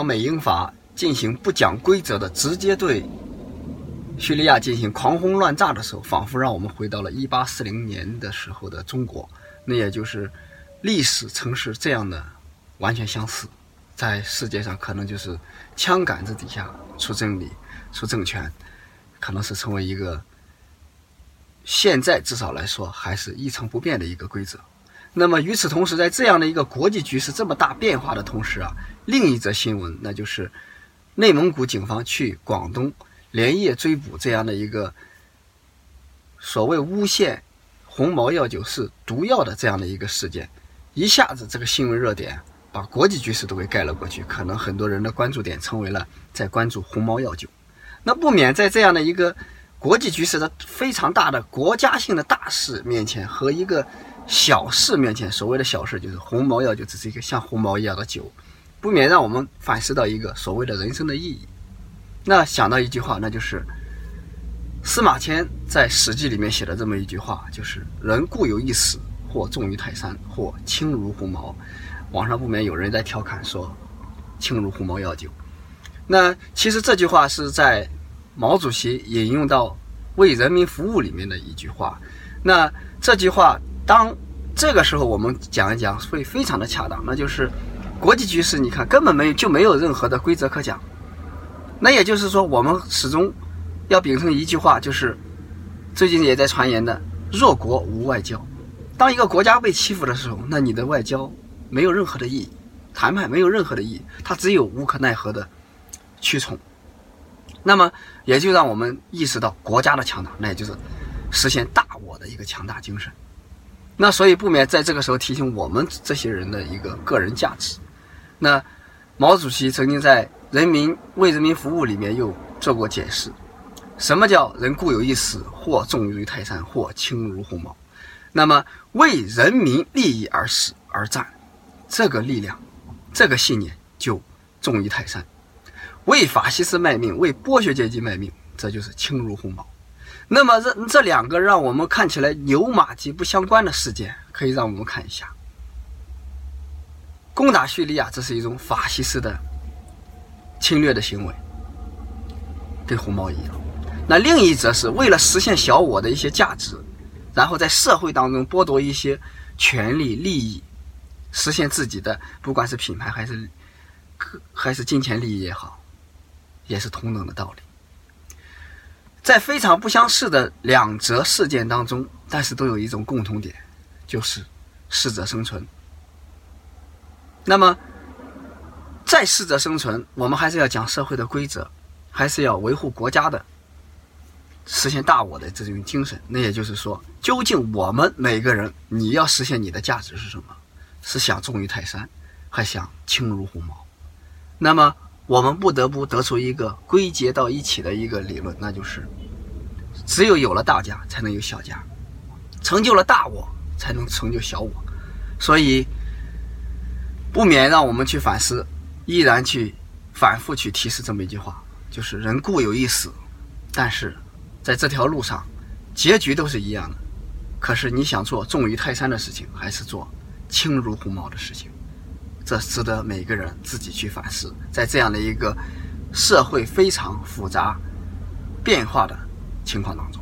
当美英法进行不讲规则的直接对叙利亚进行狂轰乱炸的时候，仿佛让我们回到了一八四零年的时候的中国。那也就是历史城市这样的完全相似，在世界上可能就是枪杆子底下出真理、出政权，可能是成为一个现在至少来说还是一成不变的一个规则。那么与此同时，在这样的一个国际局势这么大变化的同时啊，另一则新闻那就是内蒙古警方去广东连夜追捕这样的一个所谓诬陷红毛药酒是毒药的这样的一个事件，一下子这个新闻热点把国际局势都给盖了过去，可能很多人的关注点成为了在关注红毛药酒，那不免在这样的一个国际局势的非常大的国家性的大事面前和一个。小事面前，所谓的小事就是鸿毛药，就只是一个像鸿毛一样的酒，不免让我们反思到一个所谓的人生的意义。那想到一句话，那就是司马迁在《史记》里面写的这么一句话，就是“人固有一死，或重于泰山，或轻如鸿毛”。网上不免有人在调侃说“轻如鸿毛药酒”。那其实这句话是在毛主席引用到“为人民服务”里面的一句话。那这句话。当这个时候我们讲一讲会非常的恰当，那就是国际局势，你看根本没有就没有任何的规则可讲。那也就是说，我们始终要秉承一句话，就是最近也在传言的“弱国无外交”。当一个国家被欺负的时候，那你的外交没有任何的意义，谈判没有任何的意义，它只有无可奈何的屈从。那么也就让我们意识到国家的强大，那也就是实现大我的一个强大精神。那所以不免在这个时候提醒我们这些人的一个个人价值。那毛主席曾经在《人民为人民服务》里面又做过解释：什么叫人固有一死，或重于泰山，或轻如鸿毛？那么为人民利益而死而战，这个力量，这个信念就重于泰山；为法西斯卖命，为剥削阶级卖命，这就是轻如鸿毛。那么这这两个让我们看起来牛马及不相关的事件，可以让我们看一下：攻打叙利亚，这是一种法西斯的侵略的行为，跟红毛一样。那另一则是为了实现小我的一些价值，然后在社会当中剥夺一些权利利益，实现自己的不管是品牌还是还是金钱利益也好，也是同等的道理。在非常不相似的两则事件当中，但是都有一种共同点，就是适者生存。那么，在适者生存，我们还是要讲社会的规则，还是要维护国家的实现大我的这种精神。那也就是说，究竟我们每个人，你要实现你的价值是什么？是想重于泰山，还想轻如鸿毛？那么。我们不得不得出一个归结到一起的一个理论，那就是：只有有了大家，才能有小家；成就了大我，才能成就小我。所以，不免让我们去反思，依然去反复去提示这么一句话：就是人固有一死，但是在这条路上，结局都是一样的。可是你想做重于泰山的事情，还是做轻如鸿毛的事情？这值得每个人自己去反思，在这样的一个社会非常复杂、变化的情况当中。